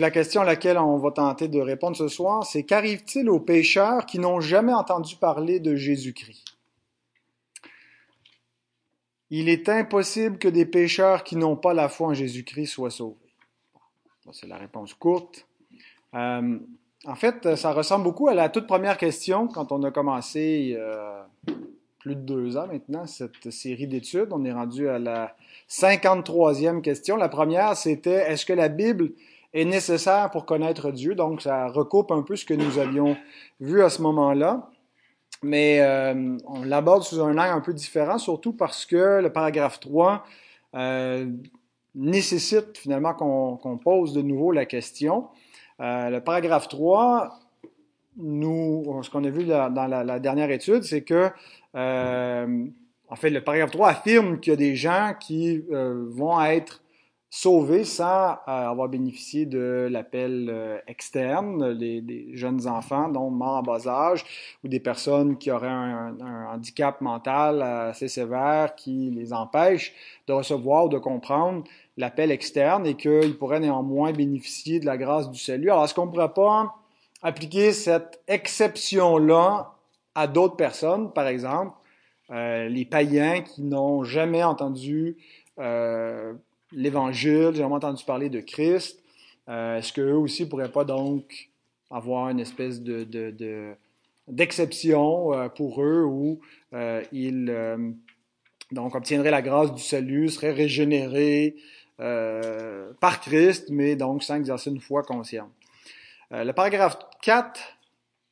La question à laquelle on va tenter de répondre ce soir, c'est qu'arrive-t-il aux pécheurs qui n'ont jamais entendu parler de Jésus-Christ? Il est impossible que des pécheurs qui n'ont pas la foi en Jésus-Christ soient sauvés. C'est la réponse courte. Euh, en fait, ça ressemble beaucoup à la toute première question quand on a commencé euh, plus de deux ans maintenant cette série d'études. On est rendu à la 53e question. La première, c'était est-ce que la Bible est nécessaire pour connaître Dieu? Donc, ça recoupe un peu ce que nous avions vu à ce moment-là. Mais euh, on l'aborde sous un angle un peu différent, surtout parce que le paragraphe 3 euh, nécessite finalement qu'on pose de nouveau la question. Euh, le paragraphe 3, nous, ce qu'on a vu dans la, dernière étude, c'est que, en fait, le paragraphe 3 affirme qu'il y a des gens qui vont être sauvés sans euh, avoir bénéficié de l'appel euh, externe, des jeunes enfants, dont morts en bas âge, ou des personnes qui auraient un, handicap mental assez sévère qui les empêche de recevoir ou de comprendre l'appel externe et qu'ils pourraient néanmoins bénéficier de la grâce du salut. Alors, est-ce qu'on ne pourrait pas appliquer cette exception-là à d'autres personnes, par exemple, euh, les païens qui n'ont jamais entendu euh, l'Évangile, j'ai vraiment entendu parler de Christ. Euh, est-ce qu'eux aussi ne pourraient pas donc avoir une espèce de, d'exception euh, pour eux où euh, ils donc obtiendraient la grâce du salut, seraient régénérés par Christ, mais donc sans exercer une foi consciente? le paragraphe 4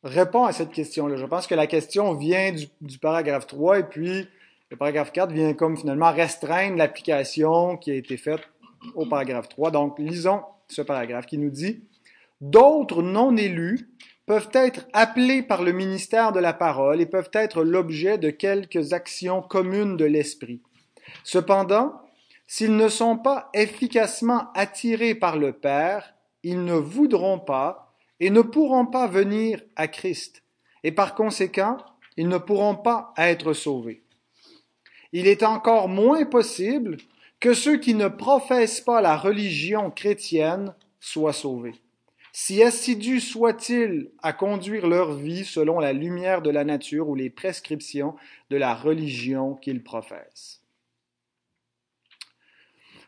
répond à cette question-là. Je pense que la question vient du paragraphe 3 et puis le paragraphe 4 vient comme finalement restreindre l'application qui a été faite au paragraphe 3. Donc, lisons ce paragraphe qui nous dit D'autres non élus peuvent être appelés par le ministère de la parole et peuvent être l'objet de quelques actions communes de l'esprit. Cependant, s'ils ne sont pas efficacement attirés par le Père, ils ne voudront pas et ne pourront pas venir à Christ, et par conséquent, ils ne pourront pas être sauvés il est encore moins possible que ceux qui ne professent pas la religion chrétienne soient sauvés. Si assidus soient-ils à conduire leur vie selon la lumière de la nature ou les prescriptions de la religion qu'ils professent.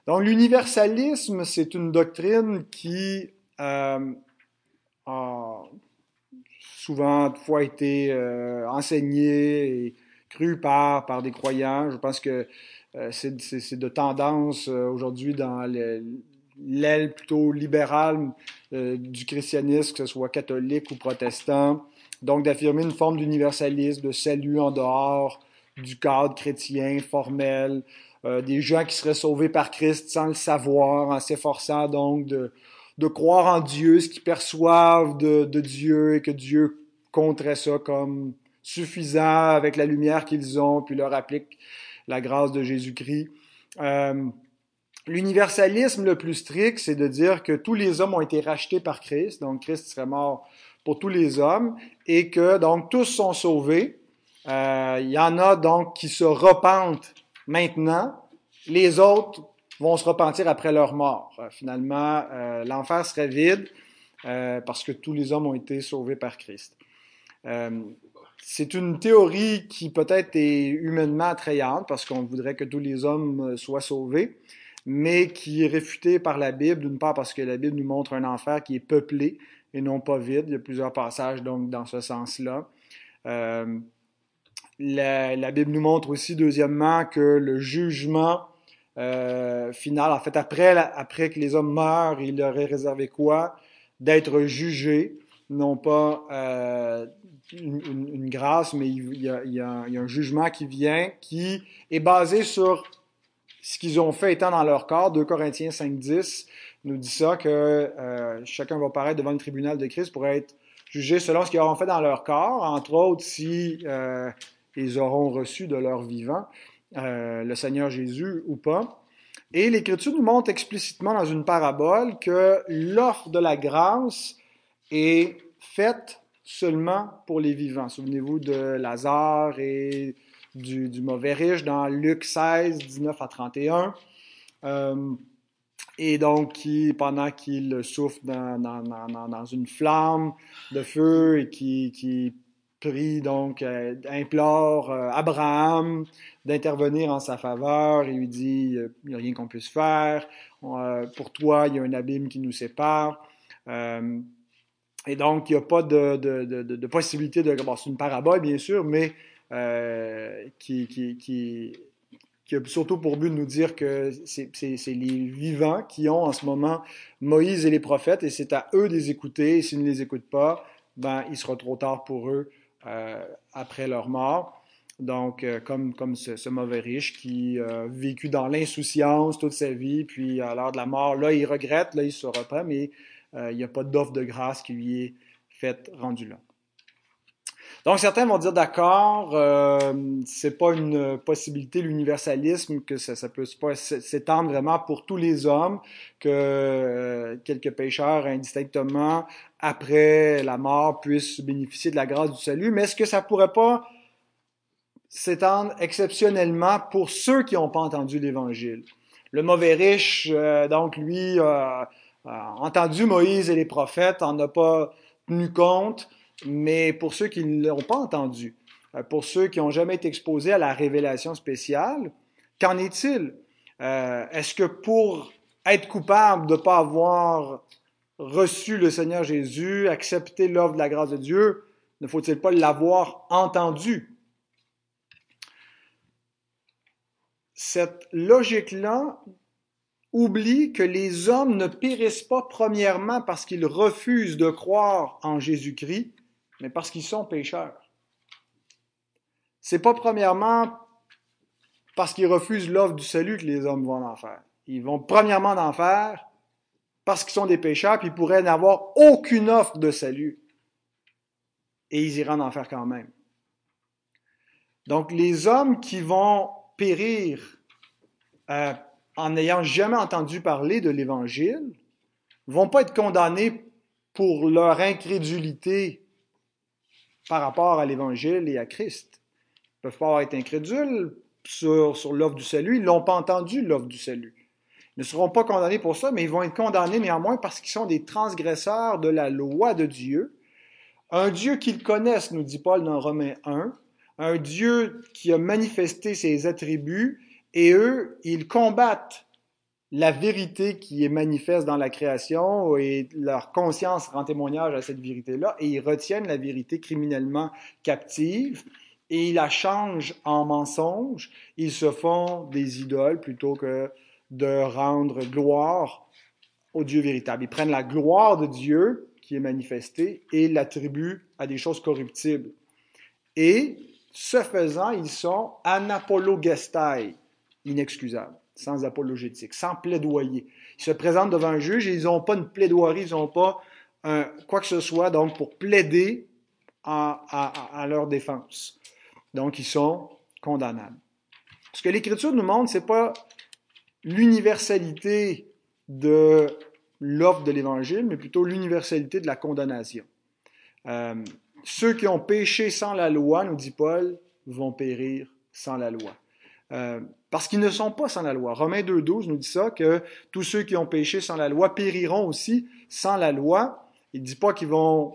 Donc l'universalisme, c'est une doctrine qui euh, a souvent fois été euh, enseignée et cru par, par des croyants. Je pense que euh, c'est de tendance euh, aujourd'hui dans l'aile plutôt libérale euh, du christianisme, que ce soit catholique ou protestant. Donc d'affirmer une forme d'universalisme, de salut en dehors du cadre chrétien formel, des gens qui seraient sauvés par Christ sans le savoir, en s'efforçant donc de, de croire en Dieu, ce qu'ils perçoivent de, de Dieu et que Dieu compterait ça comme suffisant avec la lumière qu'ils ont, puis leur applique la grâce de Jésus-Christ. Euh, l'universalisme le plus strict, c'est de dire que tous les hommes ont été rachetés par Christ, donc Christ serait mort pour tous les hommes, et que donc tous sont sauvés. Euh, il y en a donc qui se repentent maintenant, les autres vont se repentir après leur mort. Euh, finalement, l'enfer serait vide parce que tous les hommes ont été sauvés par Christ c'est une théorie qui peut-être est humainement attrayante parce qu'on voudrait que tous les hommes euh, soient sauvés, mais qui est réfutée par la Bible, d'une part parce que la Bible nous montre un enfer qui est peuplé et non pas vide. Il y a plusieurs passages donc dans ce sens-là. Euh, la, Bible nous montre aussi, deuxièmement, que le jugement euh, final, en fait, après, après que les hommes meurent, il leur est réservé quoi? D'être jugés, non pas une, grâce, mais il y, a, un, jugement qui vient qui est basé sur ce qu'ils ont fait étant dans leur corps. 2 Corinthiens 5.10 nous dit ça, que euh, chacun va paraître devant le tribunal de Christ pour être jugé selon ce qu'ils auront fait dans leur corps, entre autres si euh, ils auront reçu de leur vivant euh, le Seigneur Jésus ou pas. Et l'Écriture nous montre explicitement dans une parabole que l'offre de la grâce est faite seulement pour les vivants. Souvenez-vous de Lazare et du, mauvais riche dans Luc 16, 19 à 31. Euh, et donc qui, pendant qu'il souffle dans, dans, dans, dans, une flamme de feu et qui, qui prie donc, euh, implore euh, Abraham d'intervenir en sa faveur et lui dit il n'y a rien qu'on puisse faire, pour toi il y a un abîme qui nous sépare. Et donc il n'y a pas de, possibilité de. C'est une parabole bien sûr, mais qui, qui, qui qui a surtout pour but de nous dire que c'est les vivants qui ont en ce moment Moïse et les prophètes, et c'est à eux de les écouter, s'ils ne les écoutent pas, ben, il sera trop tard pour eux euh, après leur mort. Donc, euh, comme, comme ce, ce, mauvais riche qui a vécu dans l'insouciance toute sa vie, puis à l'heure de la mort, là, il regrette, là, il se reprend, mais euh, il n'y a pas d'offre de grâce qui lui est faite rendue là. Donc certains vont dire d'accord, euh, c'est pas une possibilité l'universalisme que ça, ça peut pas s'étendre vraiment pour tous les hommes, que euh, quelques pécheurs indistinctement après la mort puissent bénéficier de la grâce du salut, mais est-ce que ça pourrait pas s'étendre exceptionnellement pour ceux qui n'ont pas entendu l'Évangile? Le mauvais riche, euh, donc lui, entendu Moïse et les prophètes, en a pas tenu compte, mais pour ceux qui ne l'ont pas entendu, euh, pour ceux qui n'ont jamais été exposés à la révélation spéciale, qu'en est-il? Euh, est-ce que pour être coupable de ne pas avoir reçu le Seigneur Jésus, accepté l'offre de la grâce de Dieu, ne faut-il pas l'avoir entendu? Cette logique-là oublie que les hommes ne périssent pas premièrement parce qu'ils refusent de croire en Jésus-Christ, mais parce qu'ils sont pécheurs. C'est pas premièrement parce qu'ils refusent l'offre du salut que les hommes vont en enfer. Ils vont premièrement en enfer parce qu'ils sont des pécheurs, puis ils pourraient n'avoir aucune offre de salut. Et ils iront en enfer quand même. Donc les hommes qui vont périr euh, en n'ayant jamais entendu parler de l'Évangile vont pas être condamnés pour leur incrédulité par rapport à l'Évangile et à Christ. Ils peuvent pas être incrédules sur, sur l'offre du salut, ils n'ont pas entendu l'offre du salut. Ils ne seront pas condamnés pour ça, mais ils vont être condamnés néanmoins parce qu'ils sont des transgresseurs de la loi de Dieu. Un Dieu qu'ils connaissent, nous dit Paul dans Romains 1, un Dieu qui a manifesté ses attributs, et eux, ils combattent la vérité qui est manifeste dans la création et leur conscience rend témoignage à cette vérité-là et ils retiennent la vérité criminellement captive et ils la changent en mensonge. Ils se font des idoles plutôt que de rendre gloire au Dieu véritable. Ils prennent la gloire de Dieu qui est manifestée et l'attribuent à des choses corruptibles. Et ce faisant, ils sont anapologestai, inexcusables sans apologétique, sans plaidoyer. Ils se présentent devant un juge et ils n'ont pas une plaidoirie, ils n'ont pas quoi que ce soit donc pour plaider à, leur défense. Donc ils sont condamnables. Ce que l'Écriture nous montre, c'est pas l'universalité de l'offre de l'Évangile, mais plutôt l'universalité de la condamnation. Euh, ceux qui ont péché sans la loi, nous dit Paul, vont périr sans la loi. Euh, parce qu'ils ne sont pas sans la loi. Romains 2.12 nous dit ça, que tous ceux qui ont péché sans la loi périront aussi sans la loi. Il ne dit pas qu'ils vont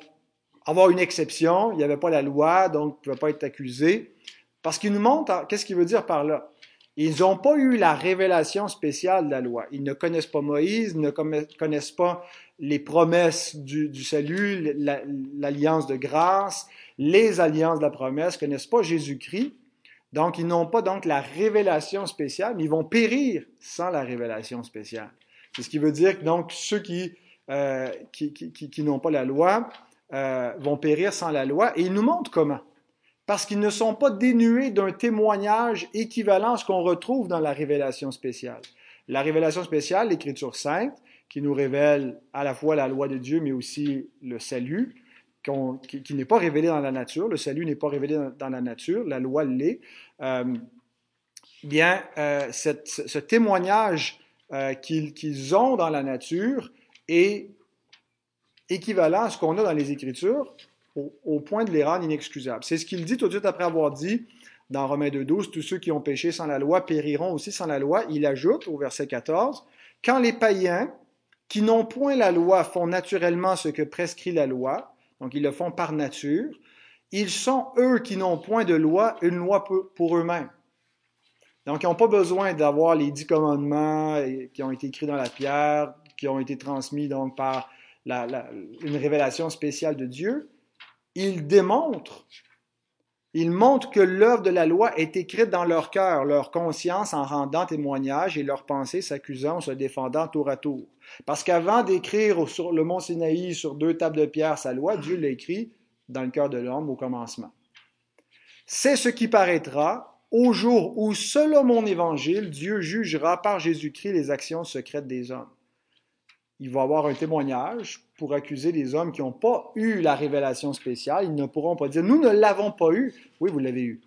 avoir une exception, il n'y avait pas la loi, donc ils ne pouvaient pas être accusés. Parce qu'il nous montre, qu'est-ce qu'il veut dire par là? Ils n'ont pas eu la révélation spéciale de la loi. Ils ne connaissent pas Moïse, ils ne connaissent pas les promesses du, du salut, l'alliance de grâce, les alliances de la promesse, ne connaissent pas Jésus-Christ. Donc, ils n'ont pas donc la révélation spéciale, mais ils vont périr sans la révélation spéciale. C'est ce qui veut dire que donc ceux qui, euh, qui, qui, n'ont pas la loi euh, vont périr sans la loi. Et il nous montre comment. Parce qu'ils ne sont pas dénués d'un témoignage équivalent à ce qu'on retrouve dans la révélation spéciale. La révélation spéciale, l'Écriture sainte, qui nous révèle à la fois la loi de Dieu, mais aussi le salut, qui, n'est pas révélé dans la nature. Le salut n'est pas révélé dans, la nature, la loi l'est. Euh, bien, euh, ce témoignage euh, qu'ils ont dans la nature est équivalent à ce qu'on a dans les Écritures au, point de les rendre inexcusables. C'est ce qu'il dit tout de suite après avoir dit dans Romains 2.12, tous ceux qui ont péché sans la loi périront aussi sans la loi. Il ajoute au verset 14, Quand les païens, qui n'ont point la loi, font naturellement ce que prescrit la loi, donc ils le font par nature, ils sont, eux qui n'ont point de loi, une loi pour eux-mêmes. Donc, ils n'ont pas besoin d'avoir les dix commandements qui ont été écrits dans la pierre, qui ont été transmis donc par une révélation spéciale de Dieu. Ils démontrent, ils montrent que l'œuvre de la loi est écrite dans leur cœur, leur conscience en rendant témoignage et leurs pensées s'accusant ou se défendant tour à tour. Parce qu'avant d'écrire sur le mont Sinaï sur deux tables de pierre sa loi, Dieu l'a écrit dans le cœur de l'homme au commencement. C'est ce qui paraîtra au jour où, selon mon évangile, Dieu jugera par Jésus-Christ les actions secrètes des hommes. Il va avoir un témoignage pour accuser les hommes qui n'ont pas eu la révélation spéciale. Ils ne pourront pas dire, nous ne l'avons pas eu. Oui, vous l'avez eu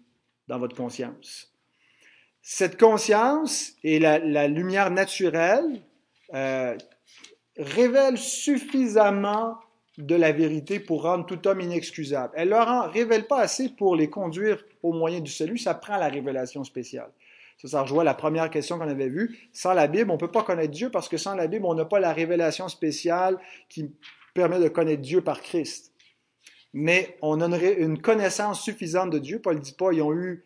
dans votre conscience. Cette conscience et la, lumière naturelle euh, révèlent suffisamment de la vérité pour rendre tout homme inexcusable. Elle ne leur révèle pas assez pour les conduire au moyen du salut, ça prend la révélation spéciale. Ça, ça rejoint la première question qu'on avait vue. Sans la Bible, on ne peut pas connaître Dieu parce que sans la Bible, on n'a pas la révélation spéciale qui permet de connaître Dieu par Christ. Mais on a une connaissance suffisante de Dieu. Paul ne dit pas, ils ont eu,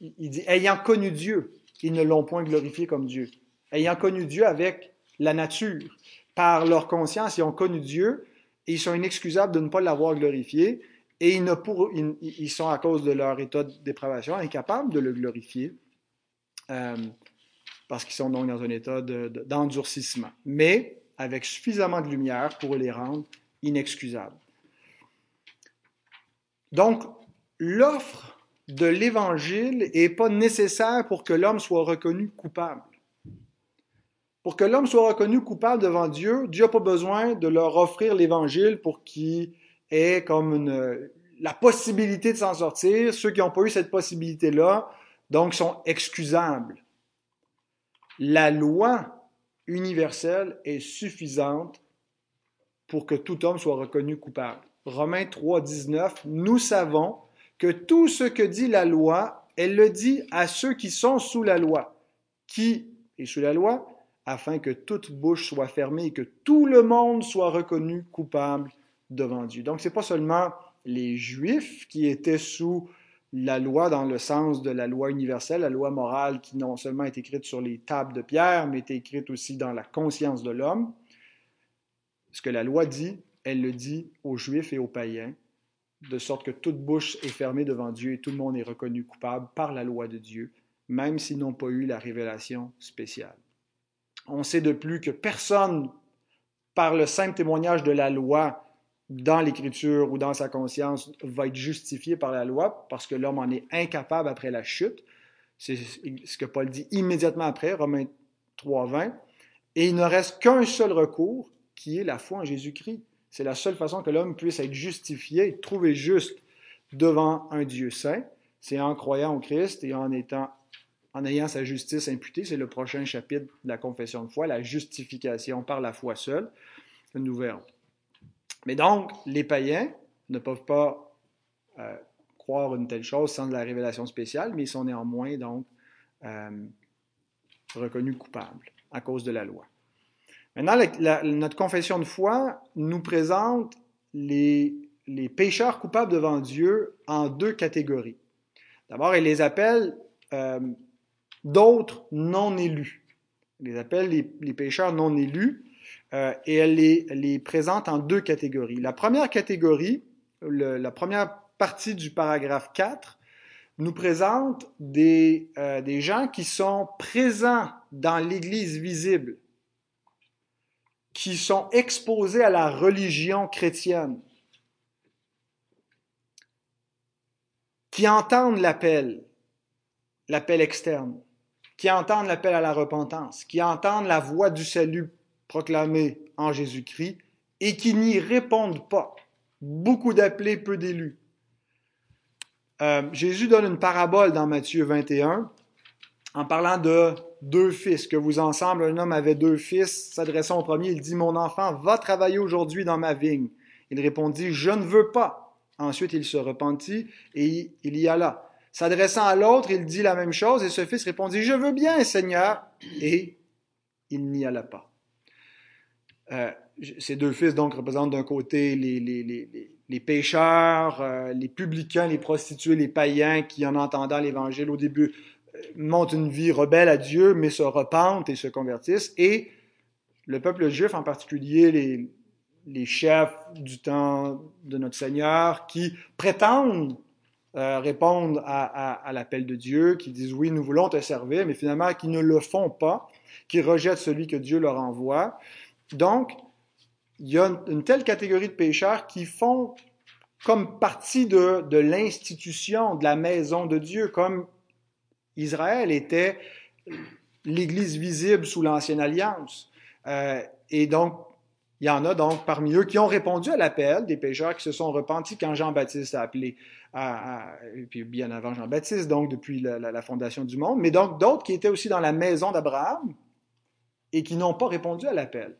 il dit, ayant connu Dieu, ils ne l'ont point glorifié comme Dieu. Ayant connu Dieu avec la nature, par leur conscience, ils ont connu Dieu, et ils sont inexcusables de ne pas l'avoir glorifié, et ils, sont, à cause de leur état de dépravation, incapables de le glorifier, euh, parce qu'ils sont donc dans un état d'endurcissement, mais avec suffisamment de lumière pour les rendre inexcusables. Donc, l'offre de l'Évangile n'est pas nécessaire pour que l'homme soit reconnu coupable. Pour que l'homme soit reconnu coupable devant Dieu, Dieu n'a pas besoin de leur offrir l'Évangile pour qu'il ait comme la possibilité de s'en sortir. Ceux qui n'ont pas eu cette possibilité-là, donc, sont excusables. La loi universelle est suffisante pour que tout homme soit reconnu coupable. Romains 3, 19, nous savons que tout ce que dit la loi, elle le dit à ceux qui sont sous la loi. Qui est sous la loi? Afin que toute bouche soit fermée et que tout le monde soit reconnu coupable devant Dieu. Donc, ce n'est pas seulement les Juifs qui étaient sous la loi dans le sens de la loi universelle, la loi morale qui non seulement est écrite sur les tables de pierre, mais est écrite aussi dans la conscience de l'homme. Ce que la loi dit, elle le dit aux Juifs et aux païens, de sorte que toute bouche est fermée devant Dieu et tout le monde est reconnu coupable par la loi de Dieu, même s'ils n'ont pas eu la révélation spéciale. On sait de plus que personne, par le simple témoignage de la loi dans l'Écriture ou dans sa conscience, va être justifié par la loi parce que l'homme en est incapable après la chute. C'est ce que Paul dit immédiatement après, Romains 3, 20. Et il ne reste qu'un seul recours, qui est la foi en Jésus-Christ. C'est la seule façon que l'homme puisse être justifié trouvé juste devant un Dieu saint. C'est en croyant au Christ et en étant en ayant sa justice imputée. C'est le prochain chapitre de la confession de foi, la justification par la foi seule, nous verrons. Mais donc, les païens ne peuvent pas euh, croire une telle chose sans de la révélation spéciale, mais ils sont néanmoins donc euh, reconnus coupables à cause de la loi. Maintenant, notre confession de foi nous présente les, pécheurs coupables devant Dieu en deux catégories. D'abord, il les appelle euh, d'autres non élus. Elle les appelle les, pécheurs non élus euh, et elle les, présente en deux catégories. La première catégorie, la première partie du paragraphe 4, nous présente euh, des gens qui sont présents dans l'Église visible, qui sont exposés à la religion chrétienne, qui entendent l'appel, l'appel externe qui entendent l'appel à la repentance, qui entendent la voix du salut proclamée en Jésus-Christ et qui n'y répondent pas. Beaucoup d'appelés, peu d'élus. Euh, Jésus donne une parabole dans Matthieu 21 en parlant de deux fils, que vous ensemble, un homme avait deux fils, s'adressant au premier, il dit, Mon enfant, va travailler aujourd'hui dans ma vigne. Il répondit, Je ne veux pas. Ensuite, il se repentit et il y alla. S'adressant à l'autre, il dit la même chose et ce fils répondit, Je veux bien, Seigneur. Et il n'y alla pas. Euh, ces deux fils donc représentent d'un côté les, les, les, les pécheurs, euh, les publicains, les prostituées, les païens qui, en entendant l'Évangile au début, euh, montent une vie rebelle à Dieu, mais se repentent et se convertissent, et le peuple juif en particulier, les, les chefs du temps de notre Seigneur, qui prétendent euh, répondre à, l'appel de Dieu, qui disent oui, nous voulons te servir, mais finalement qui ne le font pas, qui rejettent celui que Dieu leur envoie. Donc, il y a une telle catégorie de pécheurs qui font comme partie de, de l'institution, de la maison de Dieu, comme Israël était l'Église visible sous l'Ancienne Alliance. Euh, et donc, il y en a donc parmi eux qui ont répondu à l'appel, des pécheurs qui se sont repentis quand Jean-Baptiste a appelé, et puis bien avant Jean-Baptiste, donc depuis la, fondation du monde, mais donc d'autres qui étaient aussi dans la maison d'Abraham et qui n'ont pas répondu à l'appel.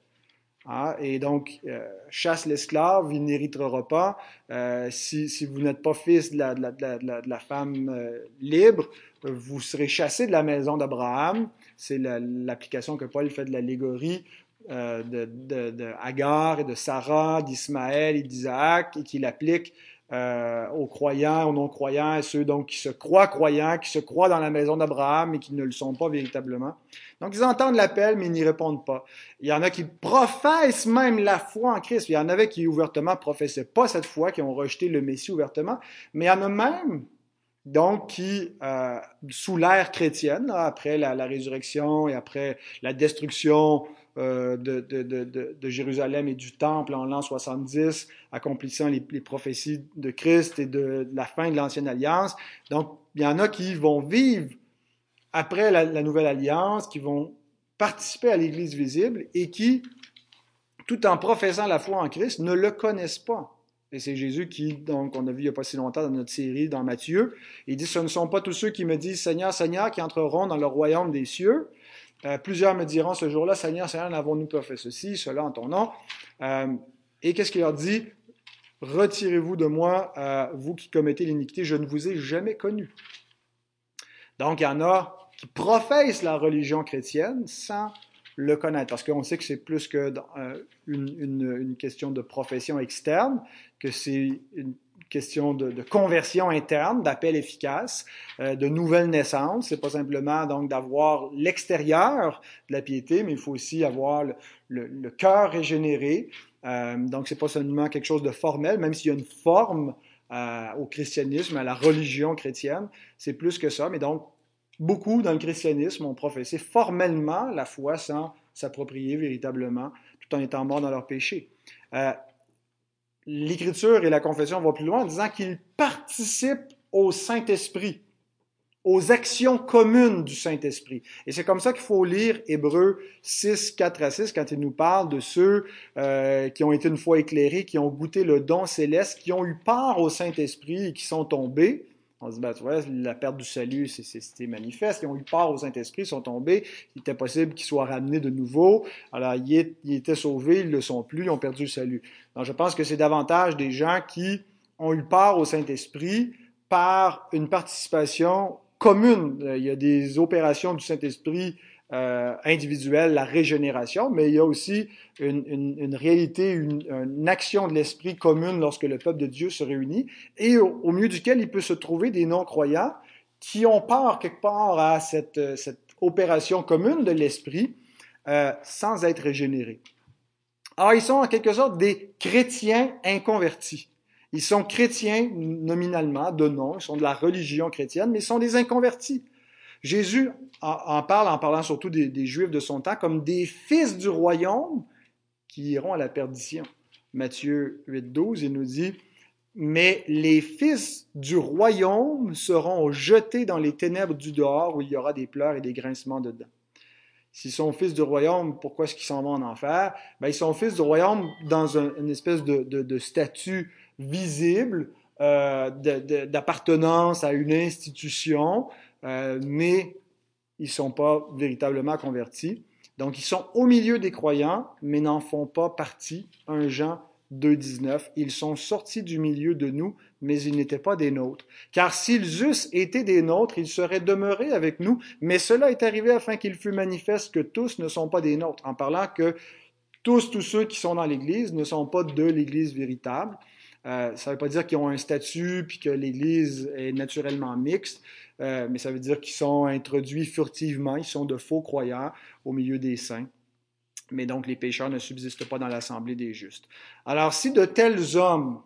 Ah, et donc, euh, chasse l'esclave, il n'héritera pas. Euh, si, vous n'êtes pas fils de la femme euh, libre, vous serez chassé de la maison d'Abraham. C'est l'application que Paul fait de l'allégorie euh, de, de, Agar et de Sarah, d'Ismaël et d'Isaac, et qu'il applique euh, aux croyants, aux non-croyants, et ceux donc qui se croient croyants, qui se croient dans la maison d'Abraham et qui ne le sont pas véritablement. Donc ils entendent l'appel, mais ils n'y répondent pas. Il y en a qui professent même la foi en Christ. Il y en avait qui ouvertement professaient pas cette foi, qui ont rejeté le Messie ouvertement, mais il y en a même donc qui, euh, sous l'ère chrétienne, après la, la, résurrection et après la destruction euh, de, de, de, de, Jérusalem et du Temple en l'an 70, accomplissant les, prophéties de Christ et de, la fin de l'Ancienne Alliance. Donc, il y en a qui vont vivre après la, la Nouvelle Alliance, qui vont participer à l'Église visible et qui, tout en professant la foi en Christ, ne le connaissent pas. Et c'est Jésus qui, donc, on a vu il n'y a pas si longtemps dans notre série, dans Matthieu, il dit, ce ne sont pas tous ceux qui me disent Seigneur, Seigneur, qui entreront dans le royaume des cieux, euh, plusieurs me diront ce jour-là, Seigneur, Seigneur, n'avons-nous pas fait ceci, cela en ton nom? Euh, et qu'est-ce qu'il leur dit? Retirez-vous de moi, euh, vous qui commettez l'iniquité, je ne vous ai jamais connu. Donc, il y en a qui professent la religion chrétienne sans le connaître, parce qu'on sait que c'est plus que une, question de profession externe, que c'est une question de, conversion interne, d'appel efficace, euh, de nouvelle naissance. C'est pas simplement donc d'avoir l'extérieur de la piété, mais il faut aussi avoir le, cœur régénéré. Euh, donc c'est pas seulement quelque chose de formel, même s'il y a une forme euh, au christianisme, à la religion chrétienne, c'est plus que ça. Mais donc beaucoup dans le christianisme ont professé formellement la foi sans s'approprier véritablement, tout en étant morts dans leur péché. L'Écriture et la confession vont plus loin en disant qu'ils participent au Saint-Esprit, aux actions communes du Saint-Esprit. Et c'est comme ça qu'il faut lire Hébreux 6, 4 à 6 quand il nous parle de ceux euh, qui ont été une fois éclairés, qui ont goûté le don céleste, qui ont eu part au Saint-Esprit et qui sont tombés. La perte du salut, c'était manifeste. Ils ont eu part au Saint-Esprit, ils sont tombés. Il était possible qu'ils soient ramenés de nouveau. Alors, ils, étaient sauvés, ils ne le sont plus, ils ont perdu le salut. Donc, je pense que c'est davantage des gens qui ont eu part au Saint-Esprit par une participation commune. Il y a des opérations du Saint-Esprit euh, individuelle, la régénération, mais il y a aussi une, réalité, une, action de l'esprit commune lorsque le peuple de Dieu se réunit, et au, milieu duquel il peut se trouver des non-croyants qui ont part quelque part à cette, opération commune de l'esprit euh, sans être régénérés. Alors ils sont en quelque sorte des chrétiens inconvertis. Ils sont chrétiens nominalement, de nom, ils sont de la religion chrétienne, mais ils sont des inconvertis. Jésus en parle en parlant surtout des, Juifs de son temps comme des fils du royaume qui iront à la perdition. Matthieu 8, 12, il nous dit, mais les fils du royaume seront jetés dans les ténèbres du dehors où il y aura des pleurs et des grincements dedans. S'ils sont fils du royaume, pourquoi est-ce qu'ils s'en vont en enfer? Ben, ils sont fils du royaume dans un, une espèce de, de, de statut visible euh, d'appartenance à une institution, euh, mais ils ne sont pas véritablement convertis. Donc, ils sont au milieu des croyants, mais n'en font pas partie. 1 Jean 2.19, Ils sont sortis du milieu de nous, mais ils n'étaient pas des nôtres. Car s'ils eussent été des nôtres, ils seraient demeurés avec nous, mais cela est arrivé afin qu'il fût manifeste que tous ne sont pas des nôtres, en parlant que tous, tous ceux qui sont dans l'Église ne sont pas de l'Église véritable. Euh, ça ne veut pas dire qu'ils ont un statut puis que l'Église est naturellement mixte, euh, mais ça veut dire qu'ils sont introduits furtivement, ils sont de faux croyants au milieu des saints. Mais donc les pécheurs ne subsistent pas dans l'assemblée des justes. Alors si de tels hommes,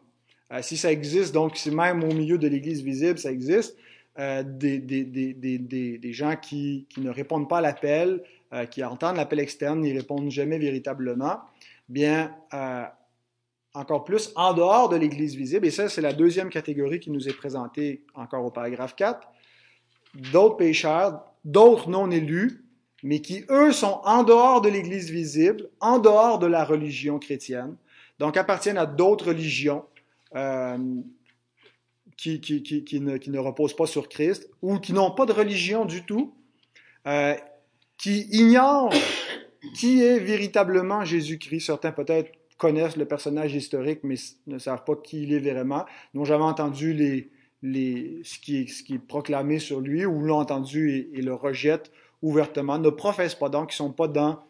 euh, si ça existe, donc si même au milieu de l'Église visible, ça existe, des, des, des, des, gens qui, qui, ne répondent pas à l'appel, qui entendent l'appel externe, n'y répondent jamais véritablement, bien, encore plus en dehors de l'Église visible, et ça, c'est la deuxième catégorie qui nous est présentée encore au paragraphe 4, d'autres pécheurs, d'autres non élus, mais qui, eux, sont en dehors de l'Église visible, en dehors de la religion chrétienne, donc appartiennent à d'autres religions euh, qui, qui, ne, reposent pas sur Christ, ou qui n'ont pas de religion du tout, euh, qui ignorent qui est véritablement Jésus-Christ. Certains peut-être connaissent le personnage historique, mais ne savent pas qui il est vraiment, n'ont jamais entendu les, les, ce, qui est, ce qui est proclamé sur lui, ou l'ont entendu et, le rejettent ouvertement, ne professent pas donc, ils ne sont pas dans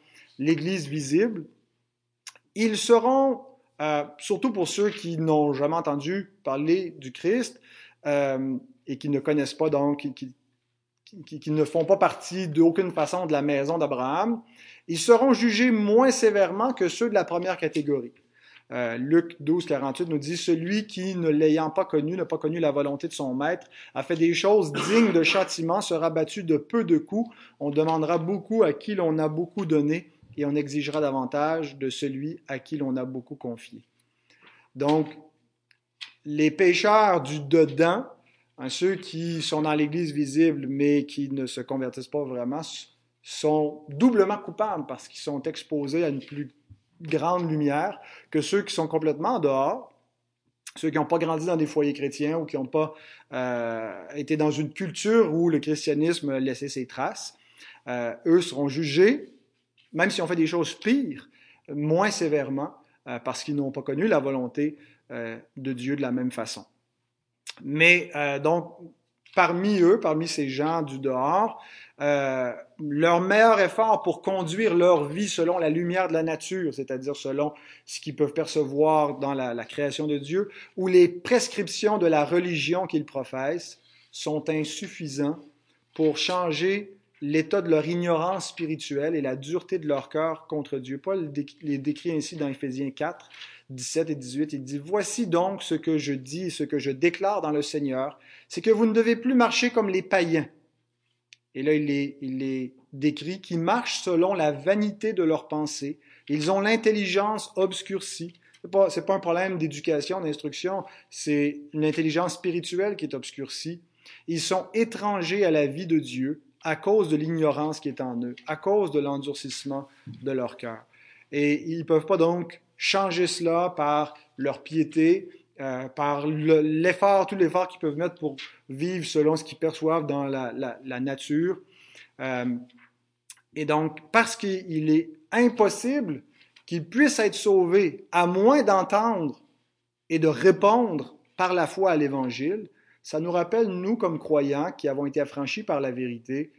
l'Église visible. Ils seront, euh, surtout pour ceux qui n'ont jamais entendu parler du Christ euh, et qui ne connaissent pas donc, qui, ne font pas partie d'aucune façon de la maison d'Abraham, ils seront jugés moins sévèrement que ceux de la première catégorie. Euh, Luc 12, 48 nous dit, Celui qui, ne l'ayant pas connu, n'a pas connu la volonté de son maître, a fait des choses dignes de châtiment, sera battu de peu de coups, on demandera beaucoup à qui l'on a beaucoup donné, et on exigera davantage de celui à qui l'on a beaucoup confié. Donc, les pécheurs du dedans ceux qui sont dans l'Église visible mais qui ne se convertissent pas vraiment sont doublement coupables parce qu'ils sont exposés à une plus grande lumière que ceux qui sont complètement dehors, ceux qui n'ont pas grandi dans des foyers chrétiens ou qui n'ont pas euh, été dans une culture où le christianisme laissait ses traces. Euh, eux seront jugés, même si on fait des choses pires, moins sévèrement, euh, parce qu'ils n'ont pas connu la volonté de Dieu de la même façon. Mais euh, donc, parmi eux, parmi ces gens du dehors, euh, leur meilleur effort pour conduire leur vie selon la lumière de la nature, c'est-à-dire selon ce qu'ils peuvent percevoir dans la, la, création de Dieu, ou les prescriptions de la religion qu'ils professent, sont insuffisants pour changer l'état de leur ignorance spirituelle et la dureté de leur cœur contre Dieu. Paul les décrit ainsi dans Éphésiens 4. 17 et 18, il dit, Voici donc ce que je dis et ce que je déclare dans le Seigneur, c'est que vous ne devez plus marcher comme les païens. Et là, il les, il les décrit, qui marchent selon la vanité de leurs pensées. Ils ont l'intelligence obscurcie. Ce n'est pas, pas un problème d'éducation, d'instruction, c'est une intelligence spirituelle qui est obscurcie. Ils sont étrangers à la vie de Dieu à cause de l'ignorance qui est en eux, à cause de l'endurcissement de leur cœur. Et ils ne peuvent pas donc changer cela par leur piété, euh, par l'effort, tout l'effort qu'ils peuvent mettre pour vivre selon ce qu'ils perçoivent dans la, nature. Euh, et donc, parce qu'il est impossible qu'ils puissent être sauvés, à moins d'entendre et de répondre par la foi à l'Évangile, ça nous rappelle, nous, comme croyants, qui avons été affranchis par la vérité,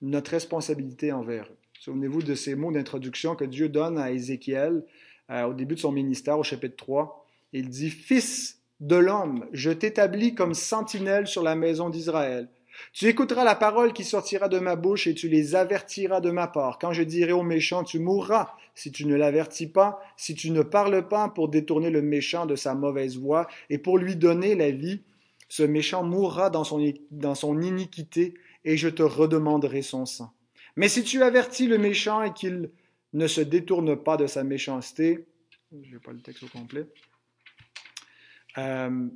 notre responsabilité envers eux. Souvenez-vous de ces mots d'introduction que Dieu donne à Ézéchiel euh, au début de son ministère, au chapitre 3. Il dit, Fils de l'homme, je t'établis comme sentinelle sur la maison d'Israël. Tu écouteras la parole qui sortira de ma bouche et tu les avertiras de ma part. Quand je dirai au méchant, tu mourras, si tu ne l'avertis pas, si tu ne parles pas pour détourner le méchant de sa mauvaise voie et pour lui donner la vie, ce méchant mourra dans son, dans son iniquité et je te redemanderai son sang. Mais si tu avertis le méchant et qu'il ne se détourne pas de sa méchanceté. Je n'ai pas le texte au complet. Euh,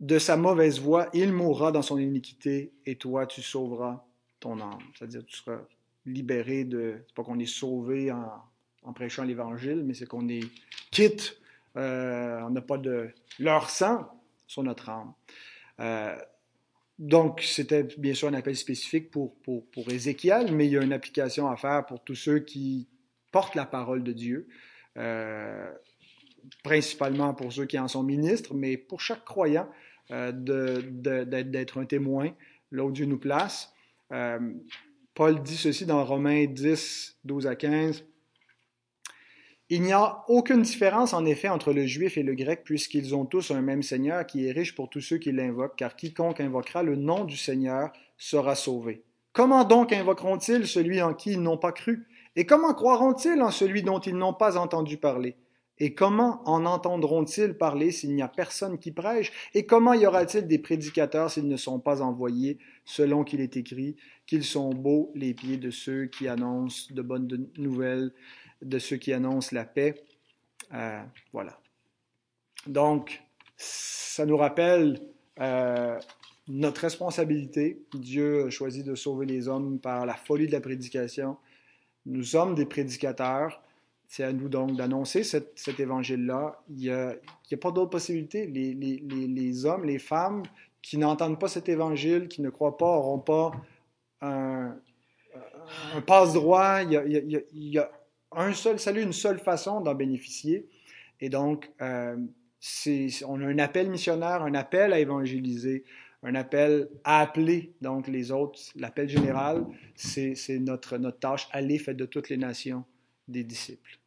de sa mauvaise voie, il mourra dans son iniquité et toi tu sauveras ton âme. C'est-à-dire tu seras libéré de. C'est pas qu'on est sauvé en, prêchant l'évangile, mais c'est qu'on est quitte. Euh, on n'a pas de leur sang sur notre âme. Euh, donc, c'était bien sûr un appel spécifique pour, pour, pour, Ézéchiel, mais il y a une application à faire pour tous ceux qui portent la parole de Dieu, euh, principalement pour ceux qui en sont ministres, mais pour chaque croyant euh, d'être un témoin là où Dieu nous place. Euh, Paul dit ceci dans Romains 10, 12 à 15. Il n'y a aucune différence en effet entre le juif et le grec, puisqu'ils ont tous un même Seigneur qui est riche pour tous ceux qui l'invoquent, car quiconque invoquera le nom du Seigneur sera sauvé. Comment donc invoqueront-ils celui en qui ils n'ont pas cru? Et comment croiront-ils en celui dont ils n'ont pas entendu parler? Et comment en entendront-ils parler s'il n'y a personne qui prêche? Et comment y aura-t-il des prédicateurs s'ils ne sont pas envoyés, selon qu'il est écrit, qu'ils sont beaux les pieds de ceux qui annoncent de bonnes nouvelles de ceux qui annoncent la paix? Euh, voilà. Donc, ça nous rappelle euh, notre responsabilité. Dieu a choisi de sauver les hommes par la folie de la prédication. Nous sommes des prédicateurs. C'est à nous donc d'annoncer cet, évangile-là. Il n'y a, pas d'autre possibilité. Les, hommes, les femmes qui n'entendent pas cet évangile, qui ne croient pas, n'auront pas un, un passe-droit. Il, y a un seul salut, une seule façon d'en bénéficier. Et donc, euh, on a un appel missionnaire, un appel à évangéliser, un appel à appeler donc les autres. L'appel général, c'est notre, notre tâche, aller, faites de toutes les nations des disciples.